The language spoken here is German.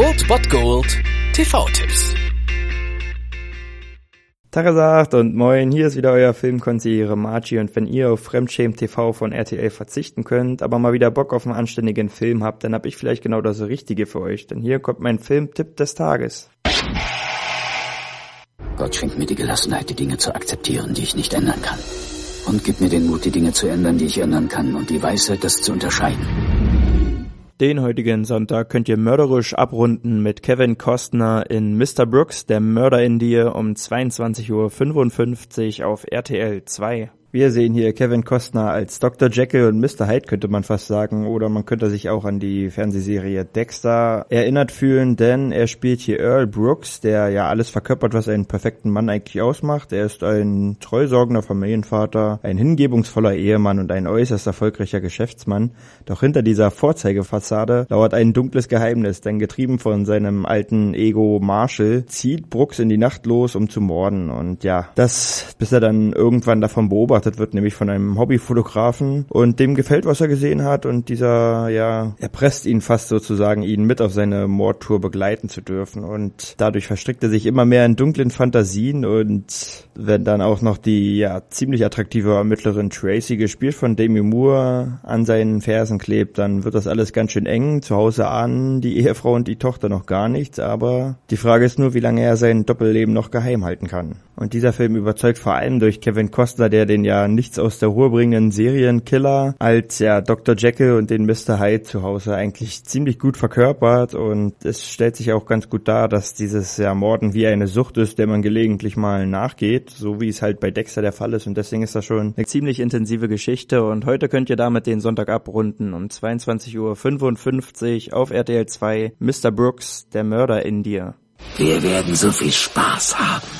Old Bot Gold TV-Tipps. Tagesacht und moin, hier ist wieder euer Filmkonsigliere Margie und wenn ihr auf Fremdschämen TV von RTL verzichten könnt, aber mal wieder Bock auf einen anständigen Film habt, dann hab ich vielleicht genau das Richtige für euch, denn hier kommt mein Filmtipp des Tages. Gott schenkt mir die Gelassenheit, die Dinge zu akzeptieren, die ich nicht ändern kann. Und gibt mir den Mut, die Dinge zu ändern, die ich ändern kann und die Weisheit, das zu unterscheiden. Den heutigen Sonntag könnt ihr mörderisch abrunden mit Kevin Costner in Mr. Brooks, der Mörder in dir um 22.55 Uhr auf RTL 2. Wir sehen hier Kevin Costner als Dr. Jekyll und Mr. Hyde, könnte man fast sagen, oder man könnte sich auch an die Fernsehserie Dexter erinnert fühlen, denn er spielt hier Earl Brooks, der ja alles verkörpert, was einen perfekten Mann eigentlich ausmacht. Er ist ein treusorgender Familienvater, ein hingebungsvoller Ehemann und ein äußerst erfolgreicher Geschäftsmann. Doch hinter dieser Vorzeigefassade lauert ein dunkles Geheimnis, denn getrieben von seinem alten Ego Marshall zieht Brooks in die Nacht los, um zu morden. Und ja, das, bis er dann irgendwann davon beobachtet wird, nämlich von einem Hobbyfotografen. Und dem gefällt, was er gesehen hat. Und dieser, ja, erpresst ihn fast sozusagen, ihn mit auf seine Mordtour begleiten zu dürfen. Und dadurch verstrickt er sich immer mehr in dunklen Fantasien. Und wenn dann auch noch die, ja, ziemlich attraktive Ermittlerin Tracy, gespielt von Demi Moore, an seinen Fersen klebt, dann wird das alles ganz schön eng. Zu Hause ahnen die Ehefrau und die Tochter noch gar nichts, aber die Frage ist nur, wie lange er sein Doppelleben noch geheim halten kann. Und dieser Film überzeugt vor allem durch Kevin Costner, der den ja nichts aus der Ruhe bringenden Serienkiller als ja Dr. Jekyll und den Mr. Hyde zu Hause eigentlich ziemlich gut verkörpert und es stellt sich auch ganz gut dar, dass dieses ja Morden wie eine Sucht ist, der man gelegentlich mal nachgeht, so wie es halt bei Dexter der Fall ist und deswegen ist das schon eine ziemlich intensive Geschichte und heute könnt ihr damit den Sonntag abrunden um 22.55 Uhr auf RTL 2 Mr. Brooks, der Mörder in dir. Wir werden so viel Spaß haben.